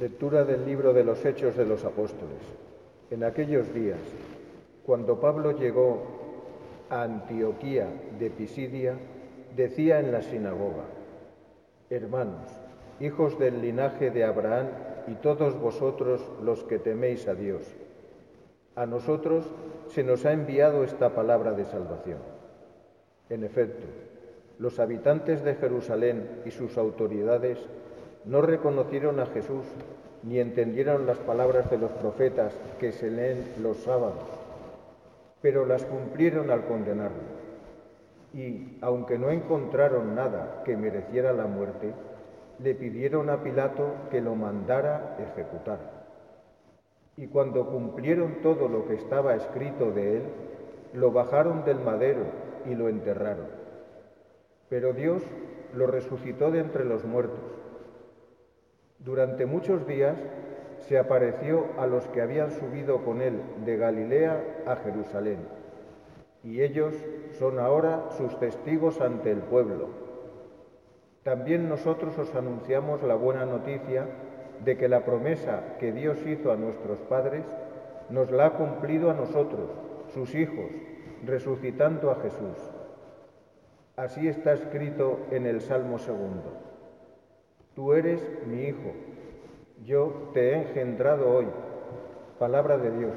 Lectura del libro de los Hechos de los Apóstoles. En aquellos días, cuando Pablo llegó a Antioquía de Pisidia, decía en la sinagoga, Hermanos, hijos del linaje de Abraham y todos vosotros los que teméis a Dios, a nosotros se nos ha enviado esta palabra de salvación. En efecto, los habitantes de Jerusalén y sus autoridades no reconocieron a Jesús ni entendieron las palabras de los profetas que se leen los sábados, pero las cumplieron al condenarlo. Y, aunque no encontraron nada que mereciera la muerte, le pidieron a Pilato que lo mandara ejecutar. Y cuando cumplieron todo lo que estaba escrito de él, lo bajaron del madero y lo enterraron. Pero Dios lo resucitó de entre los muertos durante muchos días se apareció a los que habían subido con él de Galilea a Jerusalén, y ellos son ahora sus testigos ante el pueblo. También nosotros os anunciamos la buena noticia de que la promesa que Dios hizo a nuestros padres nos la ha cumplido a nosotros, sus hijos, resucitando a Jesús. Así está escrito en el Salmo segundo. Tú eres mi hijo, yo te he engendrado hoy. Palabra de Dios.